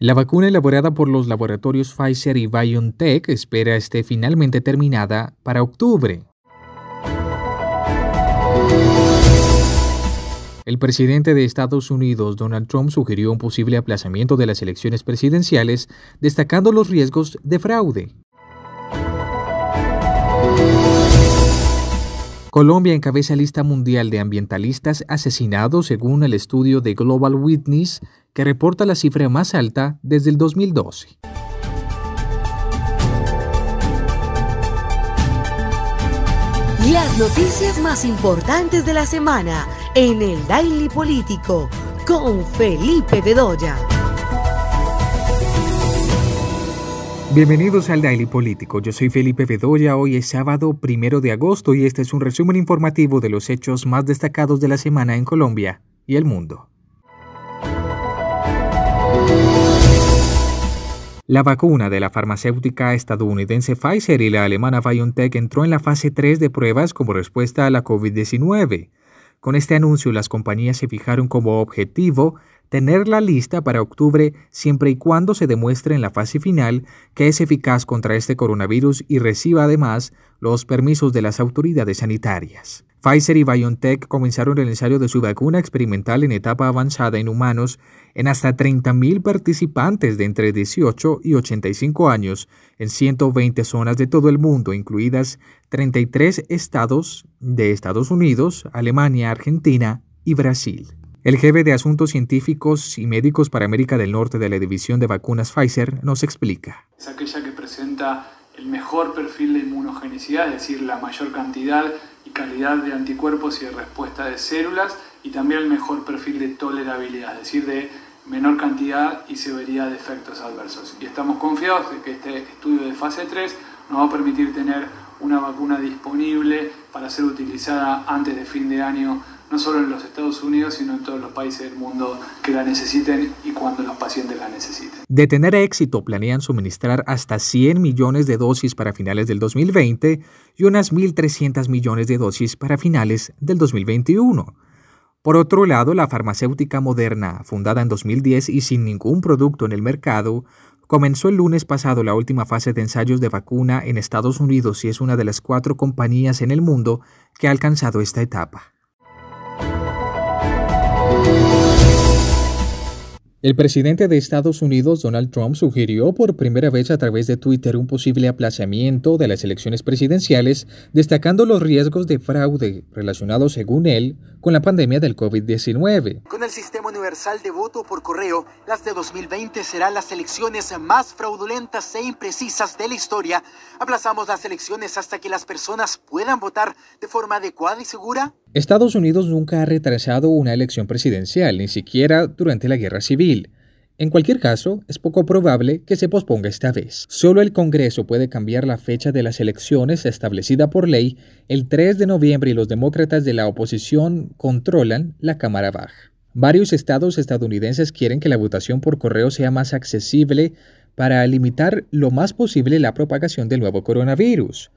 La vacuna elaborada por los laboratorios Pfizer y BioNTech espera esté finalmente terminada para octubre. El presidente de Estados Unidos, Donald Trump, sugirió un posible aplazamiento de las elecciones presidenciales, destacando los riesgos de fraude. Colombia encabeza lista mundial de ambientalistas asesinados según el estudio de Global Witness, que reporta la cifra más alta desde el 2012. Las noticias más importantes de la semana en el Daily Político con Felipe Bedoya. Bienvenidos al Daily Político. Yo soy Felipe Bedoya. Hoy es sábado primero de agosto y este es un resumen informativo de los hechos más destacados de la semana en Colombia y el mundo. La vacuna de la farmacéutica estadounidense Pfizer y la alemana BioNTech entró en la fase 3 de pruebas como respuesta a la COVID-19. Con este anuncio, las compañías se fijaron como objetivo tenerla lista para octubre siempre y cuando se demuestre en la fase final que es eficaz contra este coronavirus y reciba además los permisos de las autoridades sanitarias. Pfizer y BioNTech comenzaron el ensayo de su vacuna experimental en etapa avanzada en humanos en hasta 30.000 participantes de entre 18 y 85 años en 120 zonas de todo el mundo, incluidas 33 estados de Estados Unidos, Alemania, Argentina y Brasil. El jefe de Asuntos Científicos y Médicos para América del Norte de la División de Vacunas Pfizer nos explica. Es aquella que presenta el mejor perfil de inmunogenicidad, es decir, la mayor cantidad calidad de anticuerpos y de respuesta de células, y también el mejor perfil de tolerabilidad, es decir, de menor cantidad y severidad de efectos adversos. Y estamos confiados de que este estudio de fase 3 nos va a permitir tener una vacuna disponible para ser utilizada antes de fin de año no solo en los Estados Unidos, sino en todos los países del mundo que la necesiten y cuando los pacientes la necesiten. De tener éxito, planean suministrar hasta 100 millones de dosis para finales del 2020 y unas 1.300 millones de dosis para finales del 2021. Por otro lado, la farmacéutica Moderna, fundada en 2010 y sin ningún producto en el mercado, comenzó el lunes pasado la última fase de ensayos de vacuna en Estados Unidos y es una de las cuatro compañías en el mundo que ha alcanzado esta etapa. El presidente de Estados Unidos, Donald Trump, sugirió por primera vez a través de Twitter un posible aplazamiento de las elecciones presidenciales, destacando los riesgos de fraude relacionados, según él, con la pandemia del COVID-19. Con el sistema universal de voto por correo, las de 2020 serán las elecciones más fraudulentas e imprecisas de la historia. ¿Aplazamos las elecciones hasta que las personas puedan votar de forma adecuada y segura? Estados Unidos nunca ha retrasado una elección presidencial, ni siquiera durante la guerra civil. En cualquier caso, es poco probable que se posponga esta vez. Solo el Congreso puede cambiar la fecha de las elecciones establecida por ley el 3 de noviembre y los demócratas de la oposición controlan la Cámara Baja. Varios estados estadounidenses quieren que la votación por correo sea más accesible para limitar lo más posible la propagación del nuevo coronavirus.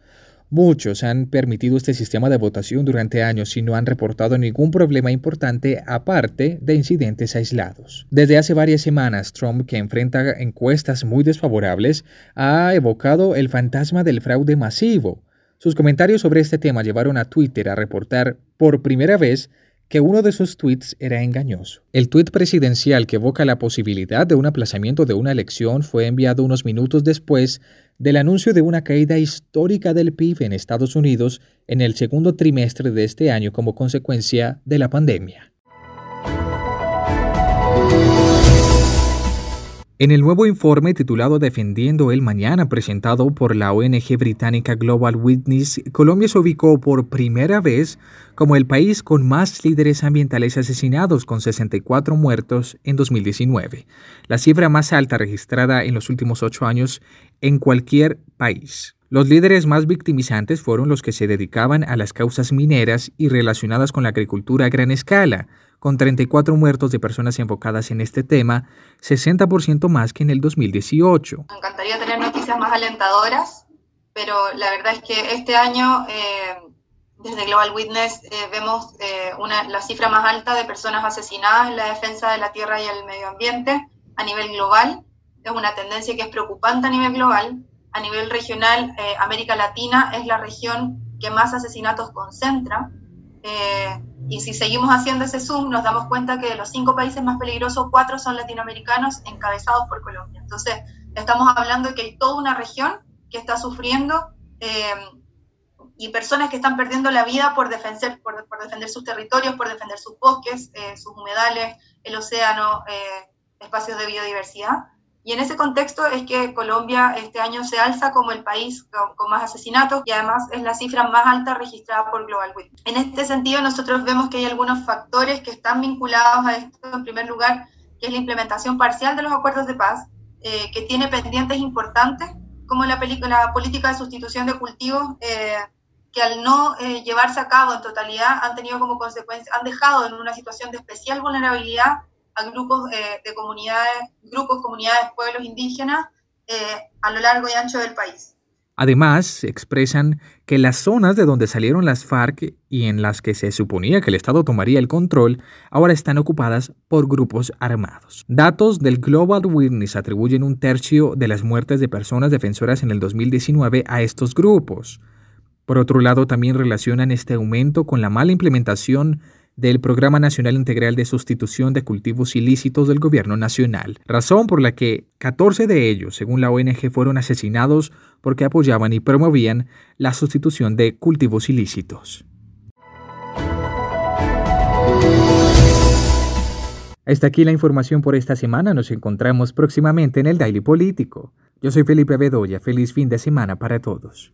Muchos han permitido este sistema de votación durante años y no han reportado ningún problema importante aparte de incidentes aislados. Desde hace varias semanas, Trump, que enfrenta encuestas muy desfavorables, ha evocado el fantasma del fraude masivo. Sus comentarios sobre este tema llevaron a Twitter a reportar por primera vez que uno de sus tweets era engañoso. El tuit presidencial que evoca la posibilidad de un aplazamiento de una elección fue enviado unos minutos después del anuncio de una caída histórica del PIB en Estados Unidos en el segundo trimestre de este año como consecuencia de la pandemia. En el nuevo informe titulado Defendiendo el Mañana, presentado por la ONG británica Global Witness, Colombia se ubicó por primera vez como el país con más líderes ambientales asesinados, con 64 muertos en 2019, la cifra más alta registrada en los últimos ocho años en cualquier país. Los líderes más victimizantes fueron los que se dedicaban a las causas mineras y relacionadas con la agricultura a gran escala, con 34 muertos de personas enfocadas en este tema, 60% más que en el 2018. Me encantaría tener noticias más alentadoras, pero la verdad es que este año, eh, desde Global Witness, eh, vemos eh, una, la cifra más alta de personas asesinadas en la defensa de la tierra y el medio ambiente a nivel global. es una tendencia que es preocupante a nivel global. A nivel regional, eh, América Latina es la región que más asesinatos concentra. Eh, y si seguimos haciendo ese zoom, nos damos cuenta que de los cinco países más peligrosos, cuatro son latinoamericanos encabezados por Colombia. Entonces, estamos hablando de que hay toda una región que está sufriendo eh, y personas que están perdiendo la vida por defender, por, defender sus territorios, por defender sus bosques, sus humedales, el océano, espacios de biodiversidad. Y en ese contexto es que Colombia este año se alza como el país con, más asesinatos y además es la cifra más alta registrada por Global Witness. En este sentido, nosotros vemos que hay algunos factores que están vinculados a esto. En primer lugar, que es la implementación parcial de los acuerdos de paz, eh, que tiene pendientes importantes, como la, la, política de sustitución de cultivos, eh, que al no eh, llevarse a cabo en totalidad han tenido como consecuencia, han dejado en una situación de especial vulnerabilidad a grupos eh, de comunidades, pueblos indígenas eh, a lo largo y ancho del país. Además, expresan que las zonas de donde salieron las FARC y en las que se suponía que el Estado tomaría el control, ahora están ocupadas por grupos armados. Datos del Global Witness atribuyen un tercio de las muertes de personas defensoras en el 2019 a estos grupos. Por otro lado, también relacionan este aumento con la mala implementación del Programa Nacional Integral de Sustitución de Cultivos Ilícitos del Gobierno Nacional, razón por la que 14 de ellos, según la ONG, fueron asesinados porque apoyaban y promovían la sustitución de cultivos ilícitos. Hasta aquí la información por esta semana. Nos encontramos próximamente en el Daily Político. Yo soy Felipe Bedoya. Feliz fin de semana para todos.